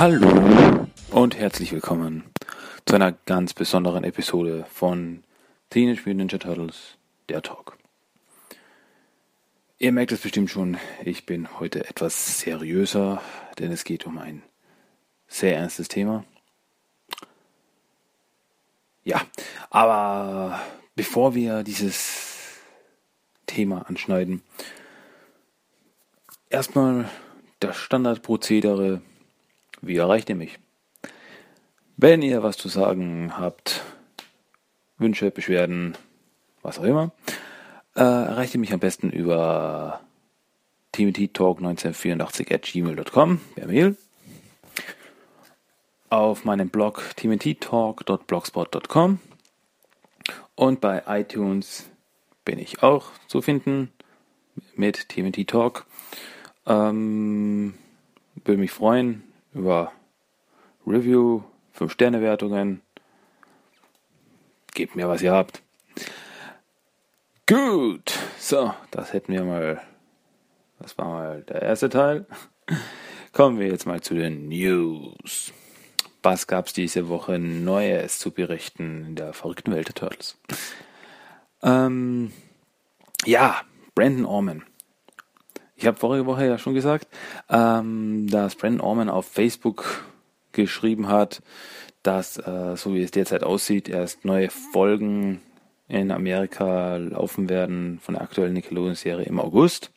Hallo und herzlich willkommen zu einer ganz besonderen Episode von Teenage Mutant Ninja Turtles, der Talk. Ihr merkt es bestimmt schon, ich bin heute etwas seriöser, denn es geht um ein sehr ernstes Thema. Ja, aber bevor wir dieses Thema anschneiden, erstmal das Standardprozedere wie erreicht ihr mich? Wenn ihr was zu sagen habt, Wünsche, Beschwerden, was auch immer, äh, erreicht ihr mich am besten über tmttalk1984 at gmail.com per Mail. Auf meinem Blog tmttalk.blogspot.com und bei iTunes bin ich auch zu finden mit TMT Talk. Ähm, würde mich freuen, über Review, 5-Sterne-Wertungen. Gebt mir, was ihr habt. Gut, so, das hätten wir mal. Das war mal der erste Teil. Kommen wir jetzt mal zu den News. Was gab es diese Woche Neues zu berichten in der verrückten Welt der Turtles? Ähm, ja, Brandon Orman ich habe vorige Woche ja schon gesagt, ähm, dass Brandon Orman auf Facebook geschrieben hat, dass, äh, so wie es derzeit aussieht, erst neue Folgen in Amerika laufen werden von der aktuellen Nickelodeon-Serie im August.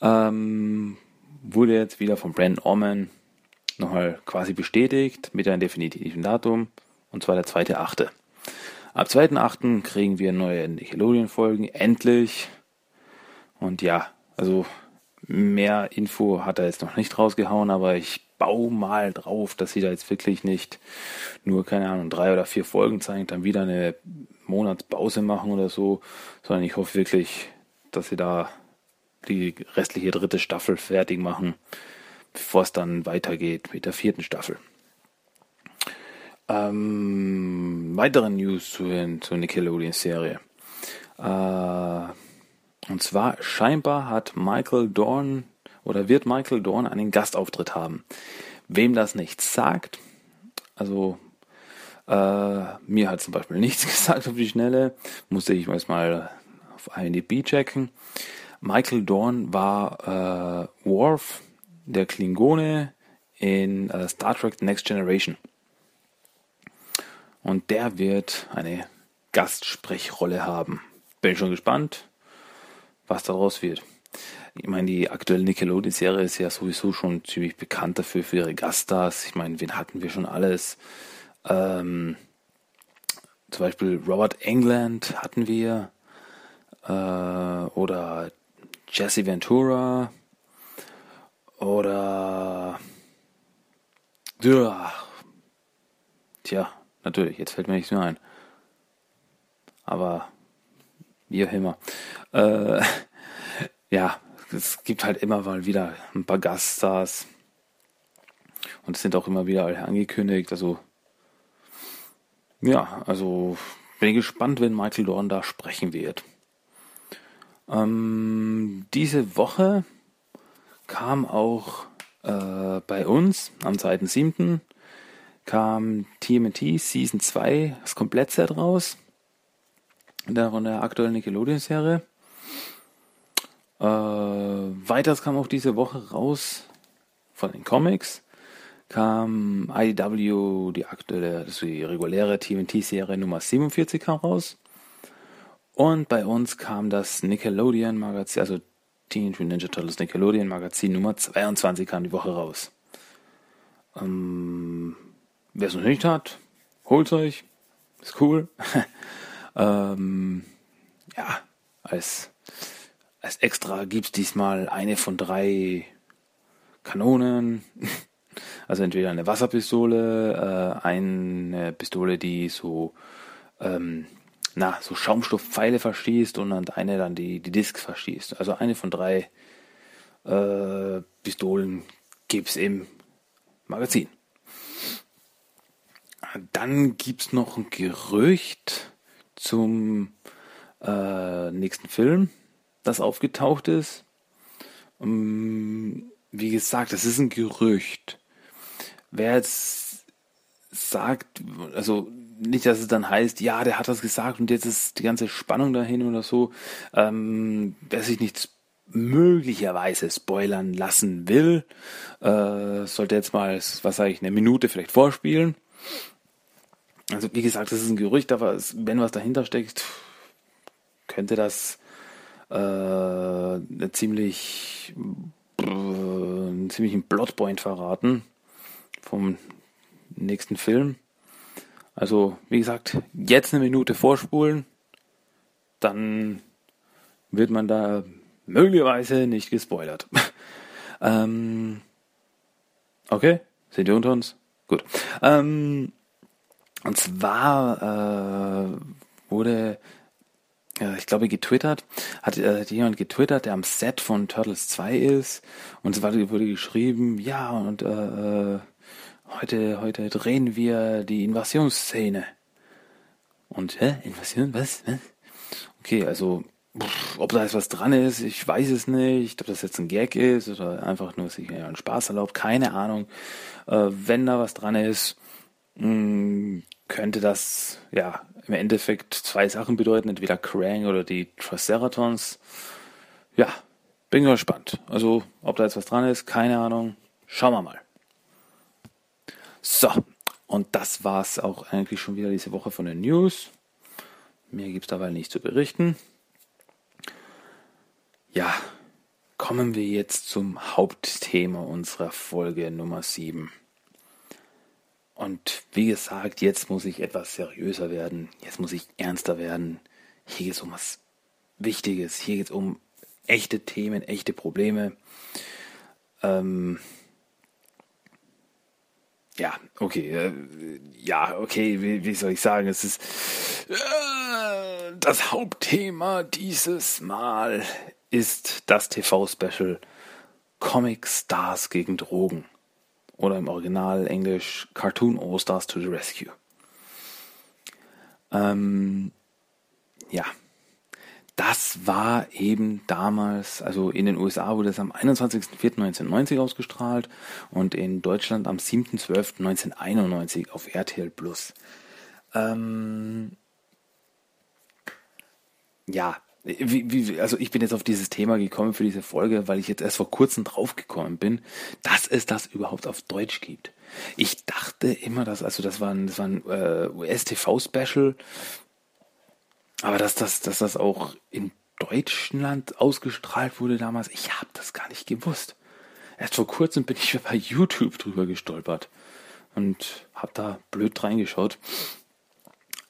Ähm, wurde jetzt wieder von Brandon Orman nochmal quasi bestätigt mit einem definitiven Datum, und zwar der 2.8. Ab 2.8. kriegen wir neue Nickelodeon-Folgen, endlich. Und ja, also mehr Info hat er jetzt noch nicht rausgehauen, aber ich baue mal drauf, dass sie da jetzt wirklich nicht nur, keine Ahnung, drei oder vier Folgen zeigen, dann wieder eine Monatspause machen oder so, sondern ich hoffe wirklich, dass sie da die restliche dritte Staffel fertig machen, bevor es dann weitergeht mit der vierten Staffel. Ähm, weitere News zur, zur Nickelodeon-Serie. Äh, und zwar scheinbar hat Michael Dorn oder wird Michael Dorn einen Gastauftritt haben. Wem das nichts sagt, also äh, mir hat zum Beispiel nichts gesagt auf die Schnelle, musste ich mal auf IMDb checken. Michael Dorn war äh, Worf, der Klingone in äh, Star Trek Next Generation. Und der wird eine Gastsprechrolle haben. Bin schon gespannt was daraus wird. Ich meine, die aktuelle Nickelodeon-Serie ist ja sowieso schon ziemlich bekannt dafür, für ihre Gaststars. Ich meine, wen hatten wir schon alles? Ähm, zum Beispiel Robert England hatten wir. Äh, oder Jesse Ventura. Oder. Ja. Tja, natürlich, jetzt fällt mir nichts mehr ein. Aber wie auch immer. Äh, ja, es gibt halt immer mal wieder ein paar Gaststars. Und es sind auch immer wieder angekündigt. Also, ja, also bin gespannt, wenn Michael Dorn da sprechen wird. Ähm, diese Woche kam auch äh, bei uns am 2.7. kam TMT Season 2, das Komplettset raus von der aktuellen Nickelodeon-Serie. Äh, weiters kam auch diese Woche raus von den Comics kam IDW, die aktuelle, also die reguläre TNT-Serie Nummer 47 kam raus. Und bei uns kam das Nickelodeon Magazin, also Teenage Ninja Turtles Nickelodeon Magazin Nummer 22 kam die Woche raus. Ähm, Wer es noch nicht hat, holt euch. Ist cool. Ähm, ja, als, als extra gibt es diesmal eine von drei Kanonen. Also entweder eine Wasserpistole, äh, eine Pistole, die so, ähm, na, so Schaumstoffpfeile verschießt und dann eine dann die, die Discs verschießt. Also eine von drei äh, Pistolen gibt es im Magazin. Dann gibt es noch ein Gerücht, zum äh, nächsten Film, das aufgetaucht ist. Um, ähm, wie gesagt, das ist ein Gerücht. wer jetzt sagt, also nicht, dass es dann heißt, ja, der hat das gesagt und jetzt ist die ganze Spannung dahin oder so, ähm, wer sich nicht möglicherweise spoilern lassen will, äh, sollte jetzt mal, was sage ich, eine Minute vielleicht vorspielen. Also wie gesagt, das ist ein Gerücht, aber wenn was dahinter steckt, könnte das äh, eine ziemlich äh, einen ziemlichen Plotpoint verraten vom nächsten Film. Also, wie gesagt, jetzt eine Minute vorspulen, dann wird man da möglicherweise nicht gespoilert. ähm, okay, sind wir unter uns? Gut. Ähm, und zwar äh, wurde, äh, ich glaube, getwittert, hat äh, jemand getwittert, der am Set von Turtles 2 ist. Und es wurde geschrieben, ja, und äh, äh, heute, heute drehen wir die Invasionsszene. Und, hä? Invasion? Was? Was? Okay, also, pff, ob da jetzt was dran ist, ich weiß es nicht. Ob das jetzt ein Gag ist oder einfach nur sich einen Spaß erlaubt, keine Ahnung. Äh, wenn da was dran ist, mh, hm, könnte das, ja, im Endeffekt zwei Sachen bedeuten. Entweder Krang oder die Triceratons. Ja, bin gespannt. Also, ob da jetzt was dran ist, keine Ahnung. Schauen wir mal. So, und das war's auch eigentlich schon wieder diese Woche von den News. Mehr gibt's dabei nicht zu berichten. Ja, kommen wir jetzt zum Hauptthema unserer Folge Nummer 7. Und wie gesagt, jetzt muss ich etwas seriöser werden. Jetzt muss ich ernster werden. Hier geht es um was Wichtiges. Hier geht es um echte Themen, echte Probleme. Ähm, ja, okay, äh, ja, okay, wie, wie, soll ich sagen, es ist äh, das Hauptthema dieses Mal ist das TV-Special Comic Stars gegen Drogen oder im Original Englisch Cartoon All Stars to the Rescue. Ähm, ja, das war eben damals, also in den USA wurde es am 21.04.1990 ausgestrahlt und in Deutschland am 7.12.1991 auf RTL Plus. Ähm, ja, wie, wie, also ich bin jetzt auf dieses Thema gekommen für diese Folge, weil ich jetzt erst vor kurzem draufgekommen bin, dass es das überhaupt auf Deutsch gibt. Ich dachte immer, dass, also das war ein, das war ein äh, US-TV-Special, aber dass das, dass das auch in Deutschland ausgestrahlt wurde damals, ich habe das gar nicht gewusst. Erst vor kurzem bin ich bei YouTube drüber gestolpert und habe da blöd reingeschaut.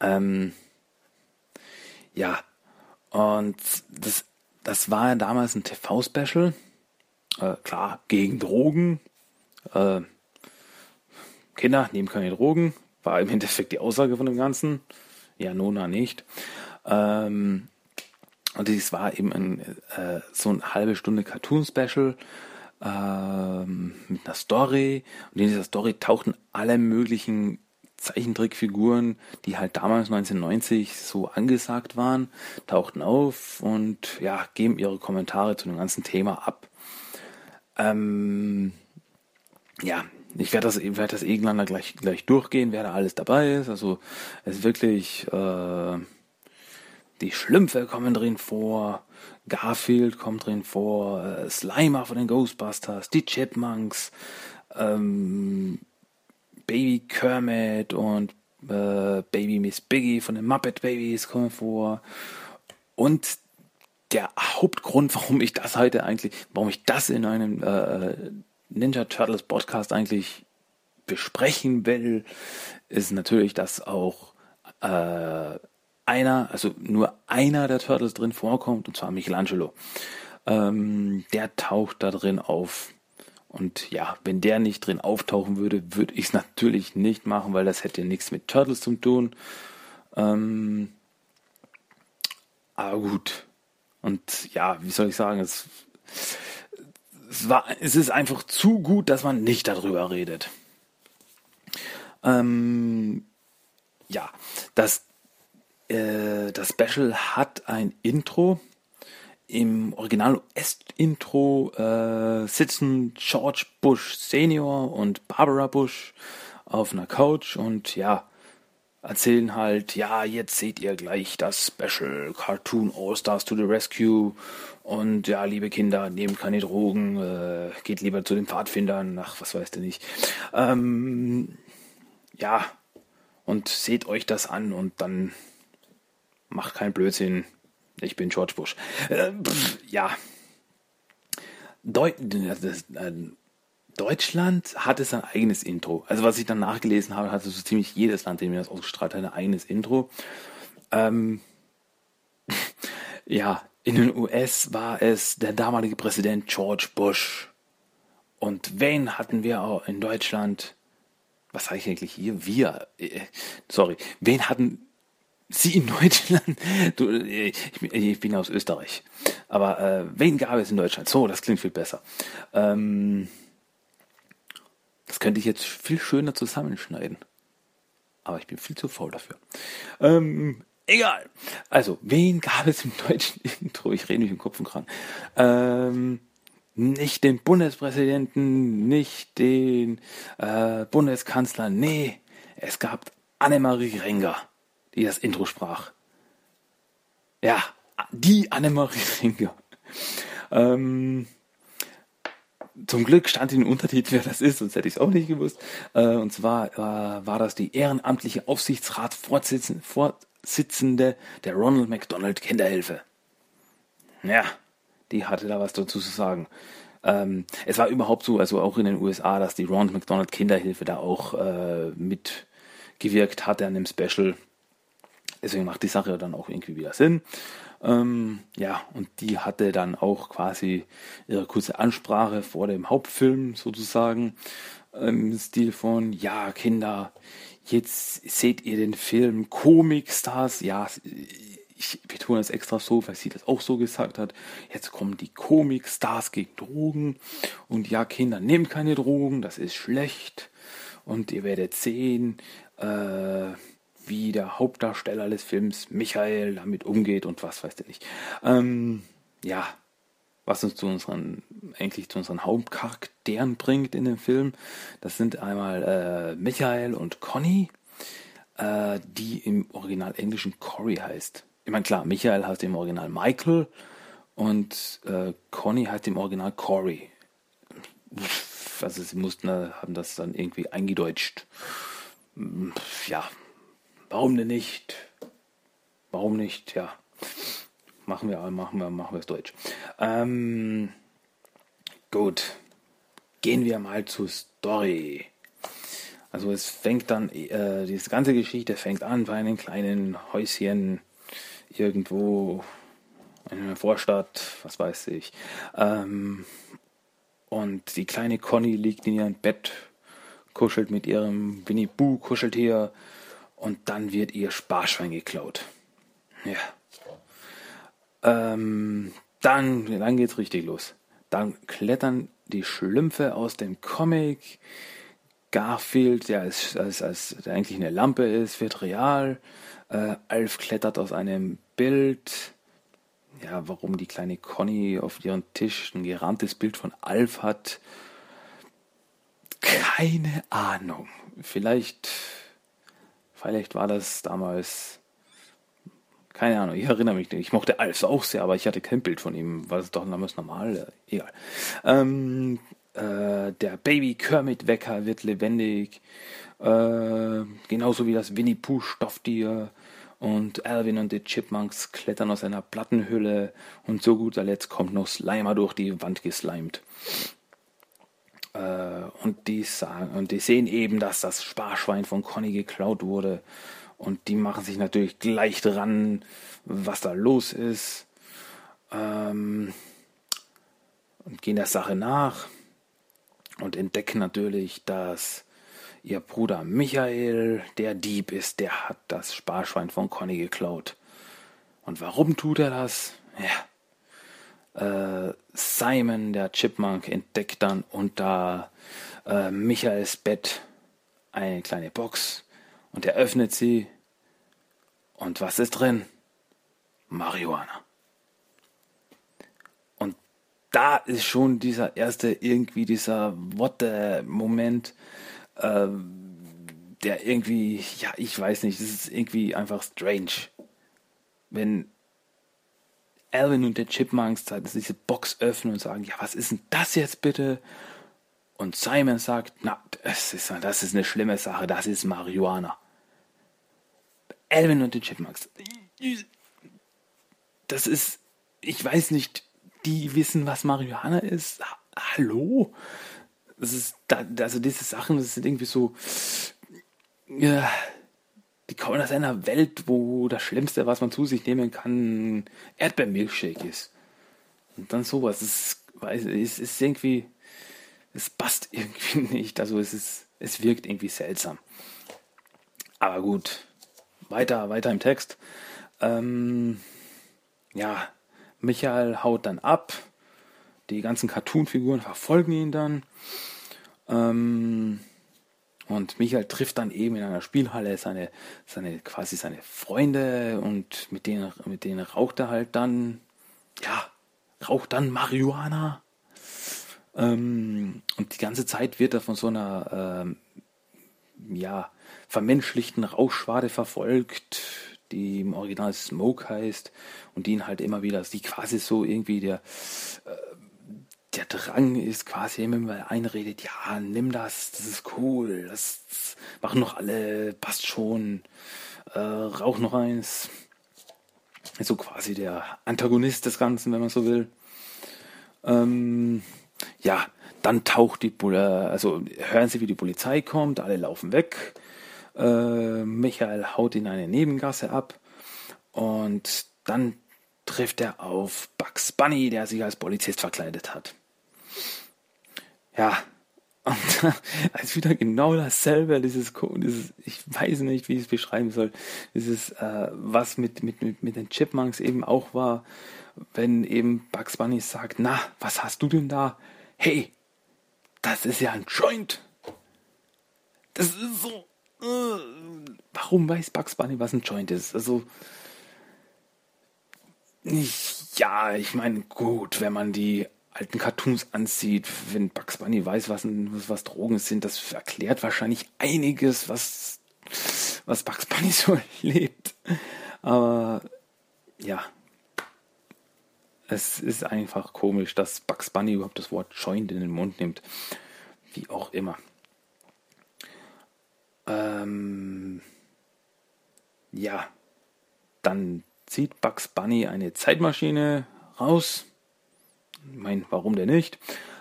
Ähm, ja, und das, das war ja damals ein TV-Special. Äh, klar, gegen Drogen. Äh, Kinder nehmen keine Drogen. War im Endeffekt die Aussage von dem Ganzen. Ja, Nona nicht. Ähm, und dies war eben ein, äh, so eine halbe Stunde Cartoon-Special ähm, mit einer Story. Und in dieser Story tauchten alle möglichen Zeichentrickfiguren, die halt damals 1990 so angesagt waren, tauchten auf und ja, geben ihre Kommentare zu dem ganzen Thema ab. Ähm, ja, ich werde das, ich werde das irgendwann gleich, gleich durchgehen, wer da alles dabei ist. Also es ist wirklich äh, die Schlümpfe kommen drin vor, Garfield kommt drin vor, äh, Slimer von den Ghostbusters, die Chipmunks, ähm, Baby Kermit und äh, Baby Miss Biggie von den Muppet Babies kommen vor. Und der Hauptgrund, warum ich das heute eigentlich, warum ich das in einem äh, Ninja Turtles Podcast eigentlich besprechen will, ist natürlich, dass auch äh, einer, also nur einer der Turtles drin vorkommt, und zwar Michelangelo. Ähm, der taucht da drin auf. Und ja, wenn der nicht drin auftauchen würde, würde ich es natürlich nicht machen, weil das hätte nichts mit Turtles zu tun. Ähm, aber gut. Und ja, wie soll ich sagen, es, es, war, es ist einfach zu gut, dass man nicht darüber redet. Ähm, ja, das äh, das Special hat ein Intro. Im Original US-Intro äh, sitzen George Bush Senior und Barbara Bush auf einer Couch und ja, erzählen halt, ja, jetzt seht ihr gleich das Special Cartoon All Stars to the Rescue und ja, liebe Kinder, nehmt keine Drogen, äh, geht lieber zu den Pfadfindern, ach, was weißt du nicht. Ähm, ja, und seht euch das an und dann macht keinen Blödsinn. Ich bin George Bush. Äh, pff, ja. Deu äh, Deutschland hatte sein eigenes Intro. Also was ich dann nachgelesen habe, hatte so ziemlich jedes Land, dem das ausgestrahlt hat, ein eigenes Intro. Ähm, ja, in den US war es der damalige Präsident George Bush. Und wen hatten wir auch in Deutschland? Was sage ich eigentlich hier? Wir. Äh, sorry. Wen hatten Sie in Deutschland? Du, ich, ich bin aus Österreich. Aber äh, wen gab es in Deutschland? So, das klingt viel besser. Ähm, das könnte ich jetzt viel schöner zusammenschneiden. Aber ich bin viel zu faul dafür. Ähm, egal. Also, wen gab es im deutschen Intro? Ich rede mich im Kopf und kran. Ähm, nicht den Bundespräsidenten, nicht den äh, Bundeskanzler. Nee, es gab Annemarie Renger die das Intro sprach. Ja, die Annemarie Ringer. Ähm, zum Glück stand in den Untertitel, wer das ist, sonst hätte ich es auch nicht gewusst. Äh, und zwar äh, war das die ehrenamtliche Aufsichtsratsvorsitzende der Ronald McDonald Kinderhilfe. Ja, die hatte da was dazu zu sagen. Ähm, es war überhaupt so, also auch in den USA, dass die Ronald McDonald Kinderhilfe da auch äh, mitgewirkt hat an dem Special. Deswegen macht die Sache dann auch irgendwie wieder Sinn. Ähm, ja, und die hatte dann auch quasi ihre kurze Ansprache vor dem Hauptfilm sozusagen im Stil von, ja, Kinder, jetzt seht ihr den Film Comic-Stars. Ja, ich betone es extra so, weil sie das auch so gesagt hat. Jetzt kommen die Comic-Stars gegen Drogen. Und ja, Kinder, nehmt keine Drogen, das ist schlecht. Und ihr werdet sehen, äh, wie der Hauptdarsteller des Films Michael damit umgeht und was weiß nicht. Ähm, ja, was uns zu unseren, eigentlich zu unseren Hauptcharakteren bringt in dem Film. Das sind einmal äh, Michael und Conny, äh, die im Original englischen Cory heißt. Ich meine, klar, Michael heißt im Original Michael und äh, Conny heißt im Original Cory. Also sie mussten, haben das dann irgendwie eingedeutscht. Ja, Warum denn nicht? Warum nicht? Ja. Machen wir, machen wir, machen wir es deutsch. Ähm, gut. Gehen wir mal zur Story. Also es fängt dann, äh, diese ganze Geschichte fängt an bei einem kleinen Häuschen irgendwo in einer Vorstadt, was weiß ich. Ähm, und die kleine Conny liegt in ihrem Bett, kuschelt mit ihrem Winnie Boo Kuscheltier und dann wird ihr Sparschwein geklaut. Ja. Ähm, dann, dann geht's richtig los. Dann klettern die Schlümpfe aus dem Comic. Garfield, der, ist, als, als, der eigentlich eine Lampe ist, wird real. Äh, Alf klettert aus einem Bild. Ja, warum die kleine Conny auf ihrem Tisch ein gerahmtes Bild von Alf hat, keine Ahnung. Vielleicht Vielleicht war das damals. Keine Ahnung, ich erinnere mich nicht. Ich mochte Alf auch sehr, aber ich hatte kein Bild von ihm. War es doch damals normal? Egal. Ähm, äh, der Baby Kermit Wecker wird lebendig. Äh, genauso wie das Winnie Pooh Stofftier. Und Alvin und die Chipmunks klettern aus einer Plattenhülle. Und so guter Letzt kommt noch Slimer durch die Wand geslimed. Äh, und, die sagen, und die sehen eben, dass das Sparschwein von Conny geklaut wurde. Und die machen sich natürlich gleich dran, was da los ist. Ähm, und gehen der Sache nach und entdecken natürlich, dass ihr Bruder Michael der Dieb ist, der hat das Sparschwein von Conny geklaut. Und warum tut er das? Ja, äh, Simon, der Chipmunk, entdeckt dann unter äh, Michaels Bett eine kleine Box und er öffnet sie. Und was ist drin? Marihuana. da ist schon dieser erste, irgendwie dieser What the Moment, äh, der irgendwie, ja, ich weiß nicht, das ist irgendwie einfach strange. Wenn Alvin und der Chipmunks diese Box öffnen und sagen, ja, was ist denn das jetzt bitte? Und Simon sagt, na, das ist, das ist eine schlimme Sache, das ist Marihuana. Alvin und die Chipmunks. Das ist, ich weiß nicht, die wissen, was Marihuana ist. Hallo? Das ist, also diese Sachen, das sind irgendwie so, ja, die kommen aus einer Welt, wo das Schlimmste, was man zu sich nehmen kann, Erdbeermilchshake ist. Und dann sowas. Es es ist irgendwie, es passt irgendwie nicht. Also es ist, es wirkt irgendwie seltsam. Aber gut, weiter, weiter im Text. Ähm, ja, Michael haut dann ab. Die ganzen Cartoon-Figuren verfolgen ihn dann. Ähm, und Michael trifft dann eben in einer Spielhalle seine, seine, quasi seine Freunde und mit denen, mit denen raucht er halt dann, ja, raucht dann Marihuana. Ähm, und die ganze Zeit wird er von so einer, ähm, ja, vermenschlichten Rauschschwade verfolgt, die im Original Smoke heißt und die ihn halt immer wieder, die quasi so irgendwie der, äh, der Drang ist quasi immer mal einredet, ja, nimm das, das ist cool, das, das machen noch alle, passt schon, äh, rauch noch eins. Ist so quasi der Antagonist des Ganzen, wenn man so will. Ähm, ja, dann taucht die, also hören sie, wie die Polizei kommt, alle laufen weg. Äh, Michael haut in eine Nebengasse ab und dann trifft er auf Bugs Bunny, der sich als Polizist verkleidet hat. Ja, und als wieder genau dasselbe, dieses, dieses, ich weiß nicht, wie ich es beschreiben soll, dieses, äh, was mit, mit, mit, mit den Chipmunks eben auch war, wenn eben Bugs Bunny sagt, na, was hast du denn da? Hey, das ist ja ein Joint. Das ist so, warum weiß Bugs Bunny, was ein Joint ist? Also, nicht, ja, ich meine, gut, wenn man die alten Cartoons ansieht, wenn Bugs Bunny weiß, was, was Drogen sind, das erklärt wahrscheinlich einiges, was, was Bugs Bunny so lebt. Aber, ja, es ist einfach komisch, dass Bugs Bunny überhaupt das Wort Joint in den Mund nimmt. Wie auch immer. Ähm, ja, dann zieht Bugs Bunny eine Zeitmaschine raus. Ich meine, warum denn nicht?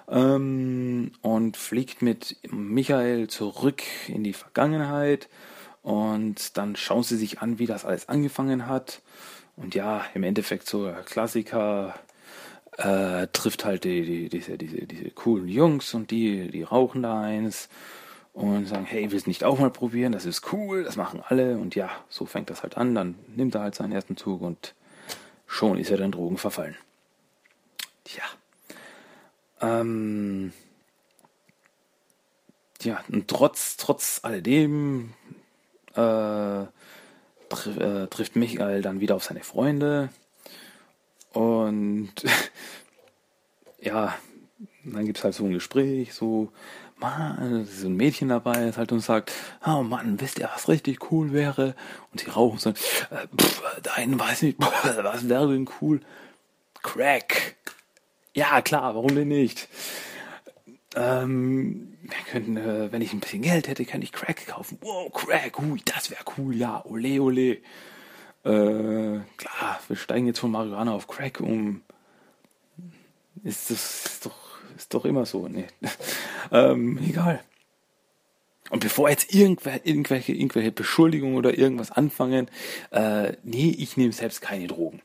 Ähm, und fliegt mit Michael zurück in die Vergangenheit. Und dann schauen sie sich an, wie das alles angefangen hat. Und ja, im Endeffekt so Klassiker äh, trifft halt die, die, diese, diese, diese coolen Jungs und die, die rauchen da eins und sagen, hey, willst du nicht auch mal probieren? Das ist cool, das machen alle. Und ja, so fängt das halt an. Dann nimmt er halt seinen ersten Zug und schon ist er den Drogen verfallen. Tja. Ähm, ja, und trotz, trotz alledem äh, tr äh, trifft Michael dann wieder auf seine Freunde. Und ja, dann gibt es halt so ein Gespräch, so, Mann, so ein Mädchen dabei ist halt und sagt, oh Mann, wisst ihr, was richtig cool wäre? Und sie rauchen so, äh, pff, dein weiß nicht, was wäre denn cool? Crack. Ja, klar, warum denn nicht? Ähm, wir könnten, äh, wenn ich ein bisschen Geld hätte, könnte ich Crack kaufen. Wow, Crack, hui, das wäre cool, ja, ole, ole. Äh, klar, wir steigen jetzt von Marihuana auf Crack um. Ist das ist doch ist doch immer so. Nee. ähm, egal. Und bevor jetzt irgendwelche, irgendwelche, irgendwelche Beschuldigungen oder irgendwas anfangen, äh, nee, ich nehme selbst keine Drogen.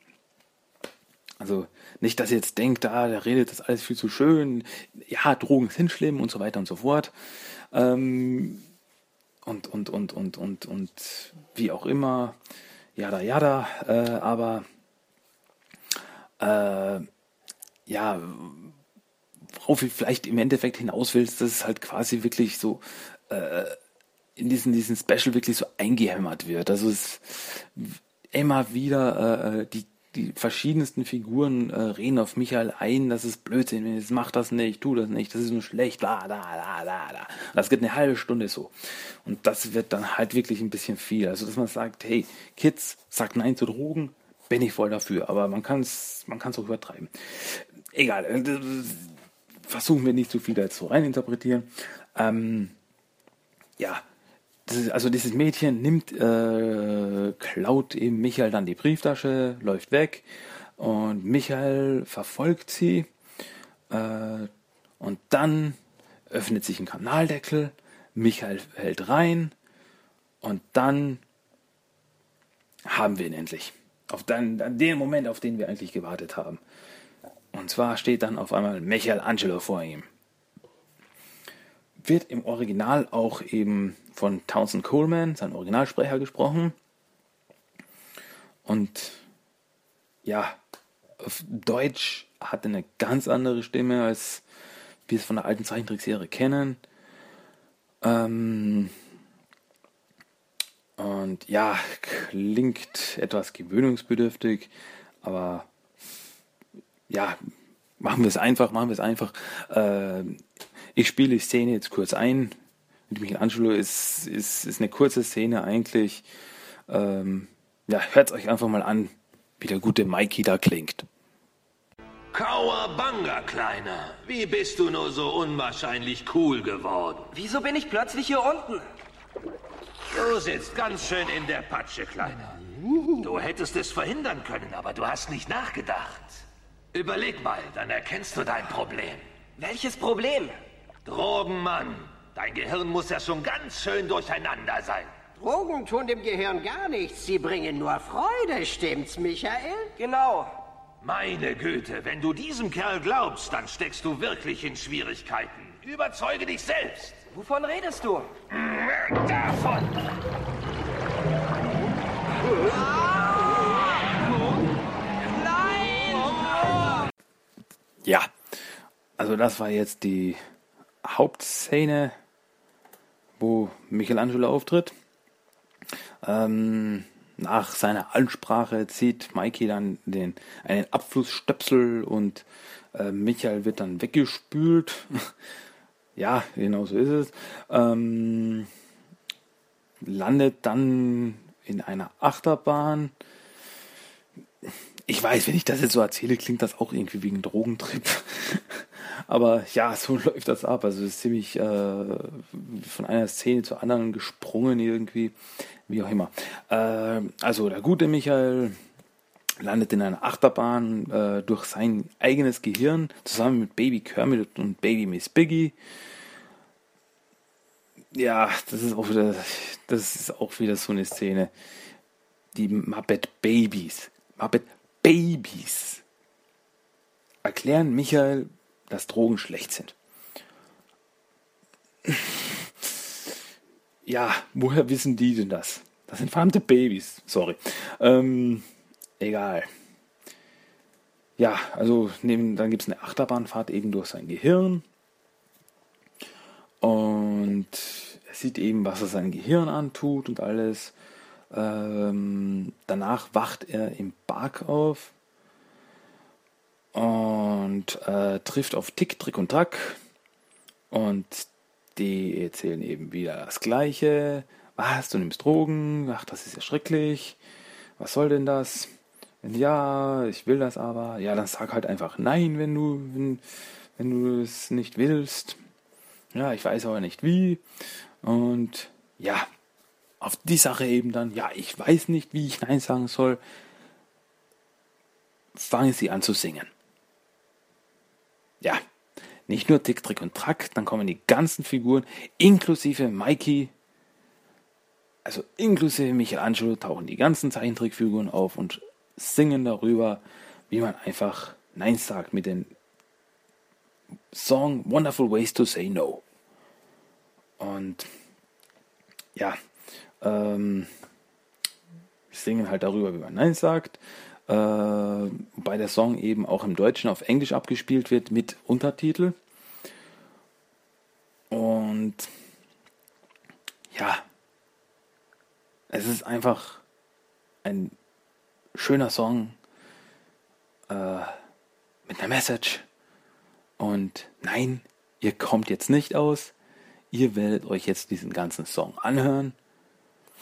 Also nicht, dass ihr jetzt denkt, ah, redet das alles viel zu schön. Ja, Drogen sind schlimm und so weiter und so fort. Ähm, und, und, und, und, und, und wie auch immer. Jada, jada. Äh, aber äh, ja, worauf ich vielleicht im Endeffekt hinaus will, dass es halt quasi wirklich so äh, in diesen, diesen Special wirklich so eingehämmert wird. Also es immer wieder äh, die die verschiedensten Figuren äh, reden auf Michael ein, das ist Blödsinn, jetzt mach das nicht, tu das nicht, das ist nur schlecht, bla bla bla bla bla. Das geht eine halbe Stunde so. Und das wird dann halt wirklich ein bisschen viel. Also dass man sagt, hey, Kids, sagt Nein zu Drogen, bin ich voll dafür, aber man kann es man kann's auch übertreiben. Egal, äh, versuchen wir nicht zu viel da jetzt so reininterpretieren. Ähm, ja, also dieses Mädchen nimmt, äh, klaut eben Michael dann die Brieftasche, läuft weg und Michael verfolgt sie äh, und dann öffnet sich ein Kanaldeckel, Michael hält rein und dann haben wir ihn endlich. Auf dann, an den Moment, auf den wir eigentlich gewartet haben. Und zwar steht dann auf einmal Michelangelo vor ihm. Wird im Original auch eben von Townsend Coleman, sein Originalsprecher, gesprochen. Und ja, auf Deutsch hat er eine ganz andere Stimme, als wir es von der alten Zeichentrickserie kennen. Ähm und ja, klingt etwas gewöhnungsbedürftig, aber ja, machen wir es einfach, machen wir es einfach. Äh, ich spiele die Szene jetzt kurz ein, mit Michelangelo ist, ist, ist eine kurze Szene eigentlich. Ähm, ja, hört euch einfach mal an, wie der gute Mikey da klingt. Kauerbanga, Kleiner. Wie bist du nur so unwahrscheinlich cool geworden? Wieso bin ich plötzlich hier unten? Du sitzt ganz schön in der Patsche, Kleiner. Du hättest es verhindern können, aber du hast nicht nachgedacht. Überleg mal, dann erkennst du dein Problem. Welches Problem? Drogenmann. Dein Gehirn muss ja schon ganz schön durcheinander sein. Drogen tun dem Gehirn gar nichts. Sie bringen nur Freude, stimmt's, Michael? Genau. Meine Güte, wenn du diesem Kerl glaubst, dann steckst du wirklich in Schwierigkeiten. Überzeuge dich selbst. Wovon redest du? Davon. Ja, also das war jetzt die Hauptszene wo Michelangelo auftritt. Ähm, nach seiner Ansprache zieht Mikey dann den, einen Abflussstöpsel und äh, Michael wird dann weggespült. ja, genau so ist es. Ähm, landet dann in einer Achterbahn. Ich weiß, wenn ich das jetzt so erzähle, klingt das auch irgendwie wie ein Drogentrip. Aber ja, so läuft das ab. Also es ist ziemlich äh, von einer Szene zur anderen gesprungen irgendwie, wie auch immer. Äh, also der gute Michael landet in einer Achterbahn äh, durch sein eigenes Gehirn zusammen mit Baby Kermit und Baby Miss Biggie. Ja, das ist auch wieder, das ist auch wieder so eine Szene. Die Muppet Babies. Muppet Babies erklären Michael, dass Drogen schlecht sind. Ja, woher wissen die denn das? Das sind verdammte Babys. Sorry. Ähm, egal. Ja, also neben, dann gibt es eine Achterbahnfahrt eben durch sein Gehirn. Und er sieht eben, was er sein Gehirn antut und alles. Ähm, danach wacht er im Park auf und äh, trifft auf Tick, Trick und Track. Und die erzählen eben wieder das Gleiche. Was, du nimmst Drogen? Ach, das ist ja schrecklich. Was soll denn das? Ja, ich will das aber. Ja, dann sag halt einfach nein, wenn du, wenn, wenn du es nicht willst. Ja, ich weiß aber nicht wie. Und ja, auf die Sache eben dann, ja, ich weiß nicht, wie ich Nein sagen soll. Fangen sie an zu singen ja, nicht nur Tick, Trick und Track, dann kommen die ganzen Figuren, inklusive Mikey, also inklusive Michelangelo, tauchen die ganzen Zeichentrickfiguren auf und singen darüber, wie man einfach Nein sagt mit dem Song Wonderful Ways to Say No. Und ja, ähm, singen halt darüber, wie man Nein sagt äh, bei der Song eben auch im Deutschen auf Englisch abgespielt wird mit Untertitel. Und ja, es ist einfach ein schöner Song, äh, mit einer Message. Und nein, ihr kommt jetzt nicht aus. Ihr werdet euch jetzt diesen ganzen Song anhören.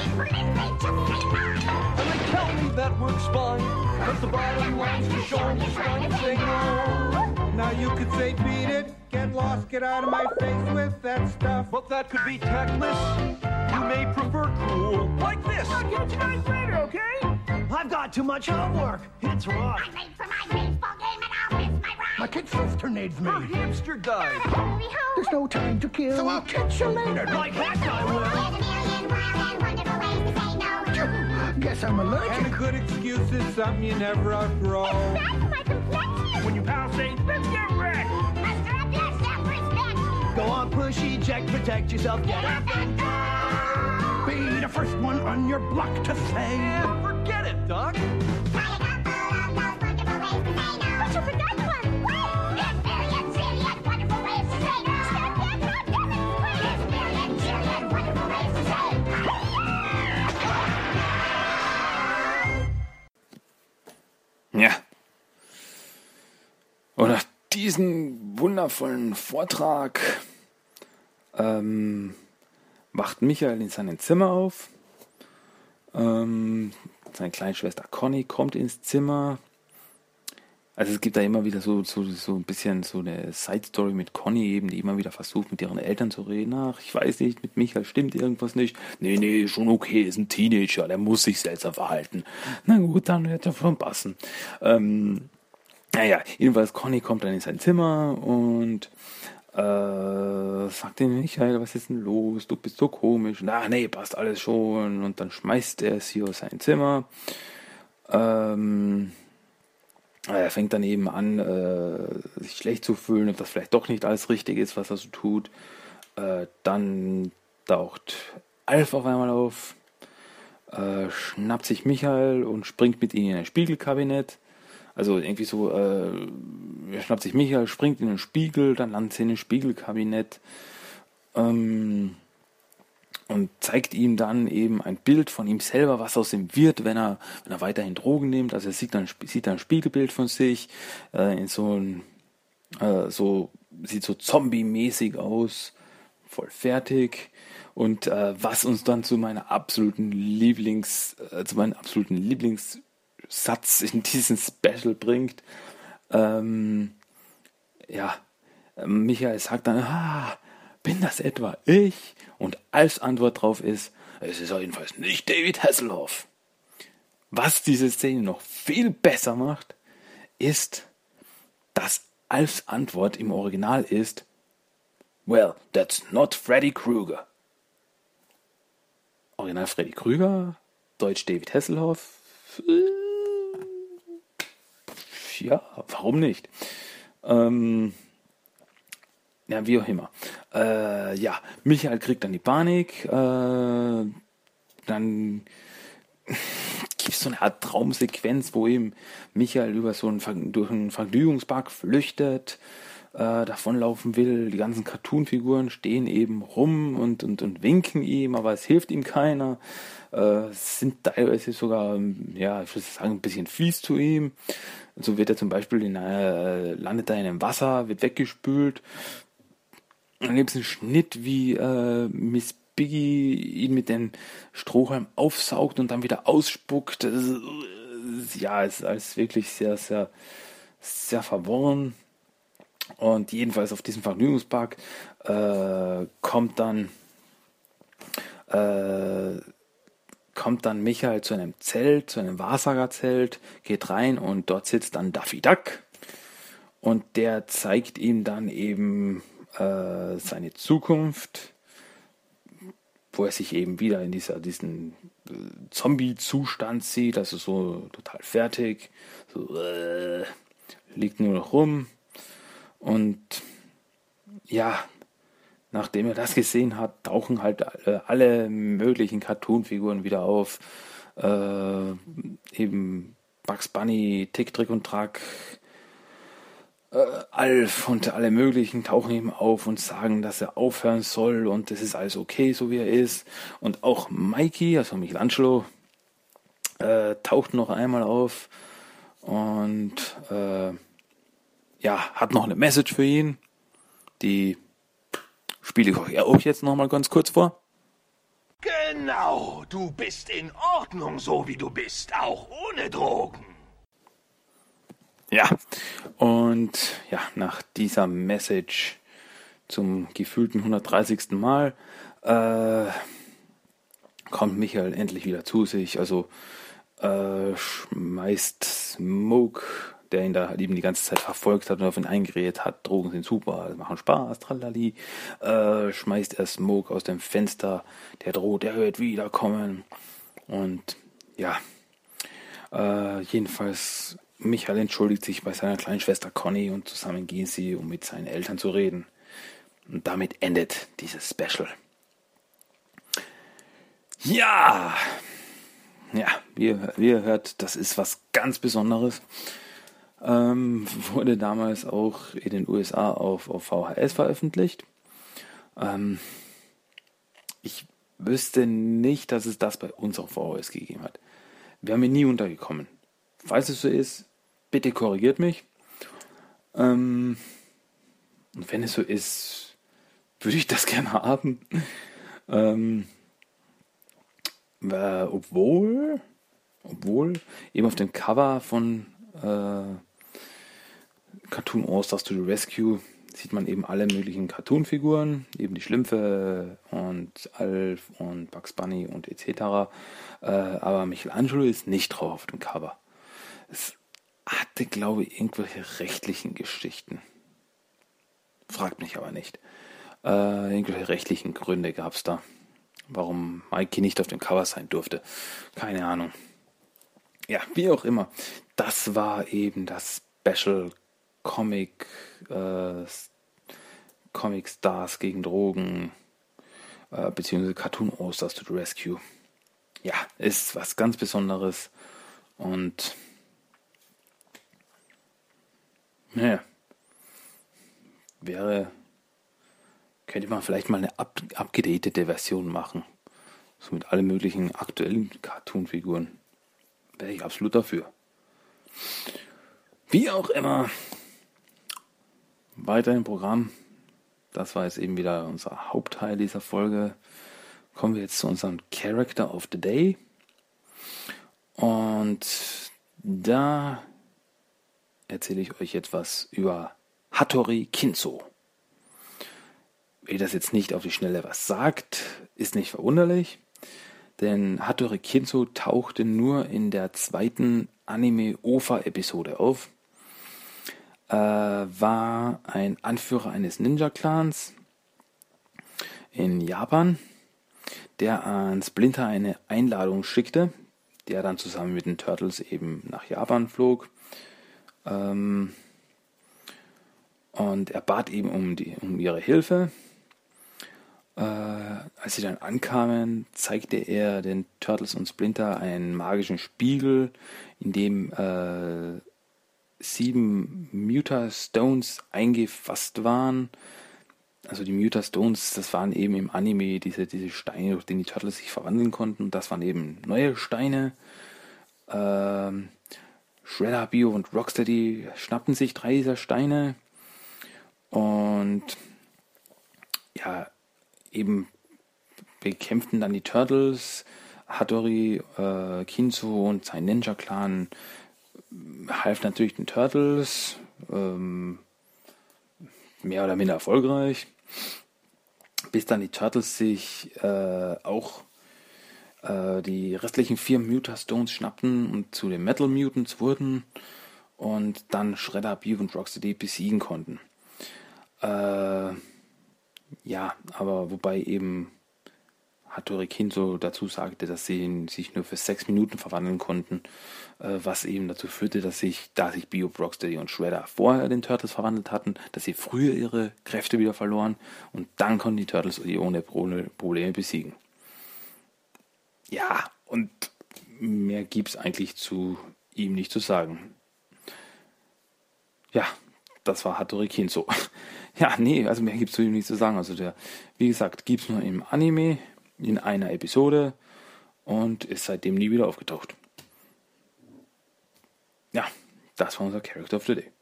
And they tell me that works fine. Cause the bottom line's to show 'em just trying to say no. Now you could say beat it, get lost, get out of my face with that stuff. But that could be tactless. You may prefer cool. Like this. I'll get you guys later, okay? I've got too much homework. It's rough. I'm late for my baseball game and I'll miss my ride. My ride. kid sister needs me. Her hamster died. There's no time to kill. So I'll catch you later. Like heck I will. I guess I'm And a good excuse is something you never outgrow. Bad for my complexion. When your pals say, let's get wrecked. Muster up your self-respect. Go on, push, eject, protect yourself, get up and go. Be the first one on your block to say. Yeah, forget it, Doc. Nach diesem wundervollen Vortrag ähm, wacht Michael in seinem Zimmer auf. Ähm, seine kleine Schwester Conny kommt ins Zimmer. Also es gibt da immer wieder so, so, so ein bisschen so eine Side-Story mit Conny eben, die immer wieder versucht, mit ihren Eltern zu reden. Ach, ich weiß nicht, mit Michael stimmt irgendwas nicht. Nee, nee, schon okay, ist ein Teenager, der muss sich seltsam verhalten. Na gut, dann wird er schon passen. Ähm, naja, jedenfalls Conny kommt dann in sein Zimmer und äh, sagt dem Michael, was ist denn los? Du bist so komisch. Na, nee, passt alles schon. Und dann schmeißt er sie aus sein Zimmer. Ähm, er fängt dann eben an, äh, sich schlecht zu fühlen, ob das vielleicht doch nicht alles richtig ist, was er so tut. Äh, dann taucht Alf auf einmal auf, äh, schnappt sich Michael und springt mit ihm in ein Spiegelkabinett. Also irgendwie so, äh, er schnappt sich Michael, springt in den Spiegel, dann landet sie in ein Spiegelkabinett. Ähm, und zeigt ihm dann eben ein Bild von ihm selber, was aus ihm wird, wenn er, wenn er weiterhin Drogen nimmt. Also er sieht dann, sieht dann ein Spiegelbild von sich, äh, in so ein, äh, so, sieht so zombie-mäßig aus, voll fertig. Und äh, was uns dann zu meiner absoluten Lieblings, äh, zu meinem absoluten Lieblingssatz in diesem Special bringt. Ähm, ja, Michael sagt dann, ah, bin das etwa ich? Und als Antwort drauf ist, es ist jedenfalls nicht David Hasselhoff. Was diese Szene noch viel besser macht, ist, dass Alfs Antwort im Original ist, Well, that's not Freddy Krueger. Original Freddy Krüger, Deutsch David Hasselhoff. Ja, warum nicht? Ähm, ja, wie auch immer. Äh, ja, Michael kriegt dann die Panik. Äh, dann gibt es so eine Art Traumsequenz, wo eben Michael über so einen, durch einen Vergnügungspark flüchtet, äh, davonlaufen will. Die ganzen Cartoon-Figuren stehen eben rum und, und, und winken ihm, aber es hilft ihm keiner. Äh, sind teilweise sogar, ja, ich würde sagen, ein bisschen fies zu ihm. So wird er zum Beispiel in, äh, landet er in einem Wasser, wird weggespült. Dann gibt es einen Schnitt, wie äh, Miss Biggie ihn mit den Strohhalm aufsaugt und dann wieder ausspuckt. Ist, äh, ja, es ist alles wirklich sehr, sehr, sehr verworren. Und jedenfalls auf diesem Vergnügungspark äh, kommt dann äh, kommt dann Michael zu einem Zelt, zu einem Wahrsagerzelt, geht rein und dort sitzt dann Daffy Duck. Und der zeigt ihm dann eben äh, seine Zukunft, wo er sich eben wieder in dieser, diesen äh, Zombie-Zustand sieht, also so total fertig, so, äh, liegt nur noch rum. Und ja, nachdem er das gesehen hat, tauchen halt äh, alle möglichen Cartoon-Figuren wieder auf. Äh, eben Bugs Bunny, Tick, Trick und Track, äh, Alf und alle möglichen tauchen ihm auf und sagen, dass er aufhören soll und es ist alles okay, so wie er ist. Und auch Mikey, also Michelangelo, äh, taucht noch einmal auf und äh, ja, hat noch eine Message für ihn. Die spiele ich euch jetzt noch mal ganz kurz vor. Genau, du bist in Ordnung, so wie du bist, auch ohne Drogen. Ja, und ja, nach dieser Message zum gefühlten 130. Mal äh, kommt Michael endlich wieder zu sich. Also äh, schmeißt Smoke, der ihn da eben die ganze Zeit verfolgt hat und auf ihn eingeredet hat, Drogen sind super, machen Spaß, tralali, äh, schmeißt er Smoke aus dem Fenster, der droht, er wird wiederkommen. Und ja, äh, jedenfalls Michael entschuldigt sich bei seiner kleinen Schwester Conny und zusammen gehen sie, um mit seinen Eltern zu reden. Und damit endet dieses Special. Ja, ja, wie ihr hört, das ist was ganz Besonderes. Ähm, wurde damals auch in den USA auf, auf VHS veröffentlicht. Ähm, ich wüsste nicht, dass es das bei uns auf VHS gegeben hat. Wir haben ihn nie untergekommen. Falls es so ist, bitte korrigiert mich. Ähm, und wenn es so ist, würde ich das gerne haben. Ähm, äh, obwohl, obwohl eben auf dem Cover von äh, Cartoon All-Stars to the Rescue sieht man eben alle möglichen Cartoon-Figuren, eben die Schlümpfe und Alf und Bugs Bunny und etc. Äh, aber Michelangelo ist nicht drauf auf dem Cover. Es hatte, glaube ich, irgendwelche rechtlichen Geschichten. Fragt mich aber nicht. Äh, irgendwelche rechtlichen Gründe gab es da, warum Mikey nicht auf dem Cover sein durfte. Keine Ahnung. Ja, wie auch immer. Das war eben das Special Comic, äh, Comic Stars gegen Drogen, äh, beziehungsweise Cartoon All-Stars to the Rescue. Ja, ist was ganz Besonderes und naja, wäre, könnte man vielleicht mal eine abgedatete Version machen. So mit allen möglichen aktuellen Cartoon-Figuren. Wäre ich absolut dafür. Wie auch immer, weiter im Programm. Das war jetzt eben wieder unser Hauptteil dieser Folge. Kommen wir jetzt zu unserem Character of the Day. Und da erzähle ich euch etwas über Hattori Kinzo. Wer das jetzt nicht auf die Schnelle was sagt, ist nicht verwunderlich, denn Hattori Kinzo tauchte nur in der zweiten Anime-OFA-Episode auf, äh, war ein Anführer eines Ninja-Clans in Japan, der an Splinter eine Einladung schickte, der dann zusammen mit den Turtles eben nach Japan flog ähm, und er bat ihm um, die, um ihre Hilfe. Äh, als sie dann ankamen, zeigte er den Turtles und Splinter einen magischen Spiegel, in dem äh, sieben Muta Stones eingefasst waren. Also die Muta Stones, das waren eben im Anime diese, diese Steine, durch die die Turtles sich verwandeln konnten. Das waren eben neue Steine. Ähm, Shredder, Bio und Rocksteady schnappten sich drei dieser Steine und ja, eben bekämpften dann die Turtles. Hattori, äh, Kinzo und sein Ninja-Clan halfen natürlich den Turtles, ähm, mehr oder minder erfolgreich, bis dann die Turtles sich äh, auch äh, die restlichen vier Mutastones schnappten und zu den Metal Mutants wurden und dann Shredder, Beef und Rocksteady besiegen konnten. Äh, ja, aber wobei eben Hattori Kinso dazu sagte, dass sie sich nur für sechs Minuten verwandeln konnten, was eben dazu führte, dass sich, da sich Bio, Rocksteady und Shredder vorher den Turtles verwandelt hatten, dass sie früher ihre Kräfte wieder verloren und dann konnten die Turtles sie ohne Pro- Probleme besiegen. Ja, und mehr gibt's eigentlich zu ihm nicht zu sagen. Ja, das war Hattori Kinso. Ja, nee, also mehr gibt's zu ihm nicht zu sagen. Also der, wie gesagt, gibt's nur im Anime in einer Episode und ist seitdem nie wieder aufgetaucht. Ja, das war unser Character of the Day.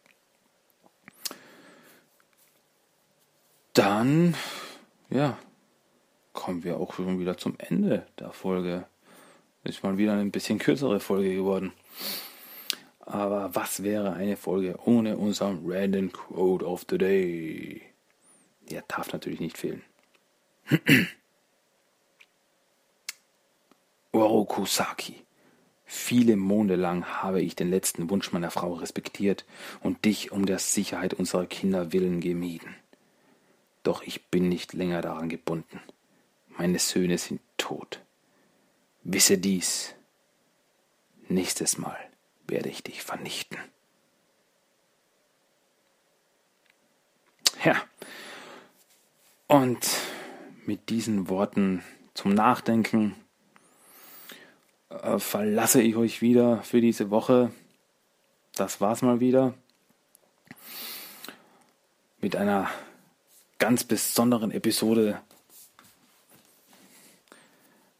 Dann, ja, kommen wir auch schon wieder zum Ende der Folge. Ist mal wieder eine bisschen kürzere Folge geworden. Aber was wäre eine Folge ohne unseren Random Quote of the Day? Der darf natürlich nicht fehlen. Orokusaki. Viele Monde lang habe ich den letzten Wunsch meiner Frau respektiert und dich um der Sicherheit unserer Kinder willen gemieden. Doch ich bin nicht länger daran gebunden. Meine Söhne sind tot. Wisse dies. Nächstes Mal werde ich dich vernichten. Ja. Und mit diesen Worten zum Nachdenken äh, verlasse ich euch wieder für diese Woche. Das war's mal wieder. Mit einer ganz besonderen Episode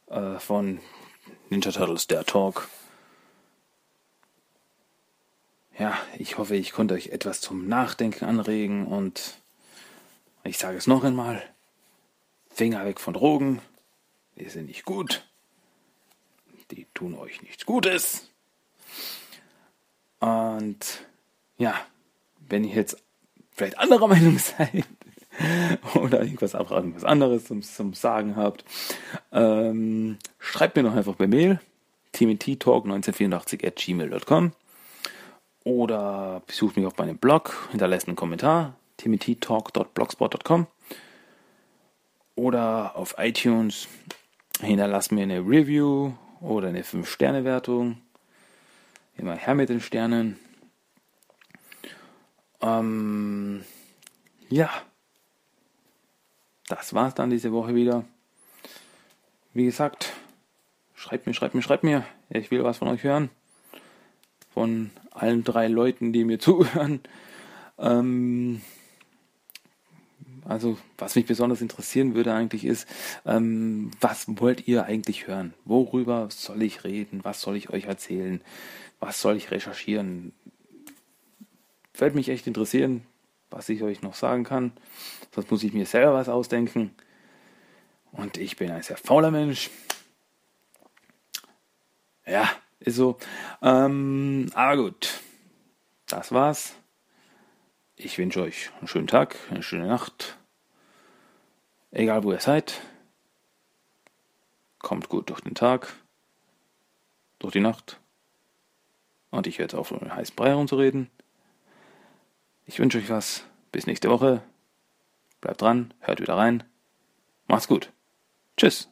äh, von Ninja Turtles der Talk. Ja, ich hoffe, ich konnte euch etwas zum Nachdenken anregen und ich sage es noch einmal, Finger weg von Drogen, die sind nicht gut, die tun euch nichts Gutes. Und ja, wenn ihr jetzt vielleicht anderer Meinung seid oder irgendwas, auch irgendwas anderes zum, zum Sagen habt, ähm, schreibt mir doch einfach per Mail tmttalk1984 at gmail.com oder besucht mich auf meinem Blog, hinterlasst einen Kommentar, timothytalk.blogspot.com oder auf iTunes hinterlasst mir eine Review oder eine 5-Sterne-Wertung. Immer her mit den Sternen. Ähm, ja, das war's dann diese Woche wieder. Wie gesagt, schreibt mir, schreibt mir, schreibt mir. Ich will was von euch hören. Von allen drei Leuten, die mir zuhören. Ähm, also, was mich besonders interessieren würde eigentlich ist, ähm, was wollt ihr eigentlich hören? Worüber soll ich reden? Was soll ich euch erzählen? Was soll ich recherchieren? Würde mich echt interessieren, was ich euch noch sagen kann. Sonst muss ich mir selber was ausdenken. Und ich bin ein sehr fauler Mensch. Ja, ist so. Ähm, aber gut. Das war's. Ich wünsche euch einen schönen Tag, eine schöne Nacht. Egal wo ihr seid. Kommt gut durch den Tag, durch die Nacht. Und ich höre jetzt auf, um den heißen Brei herumzureden. Ich wünsche euch was. Bis nächste Woche. Bleibt dran, hört wieder rein. Macht's gut. Tschüss.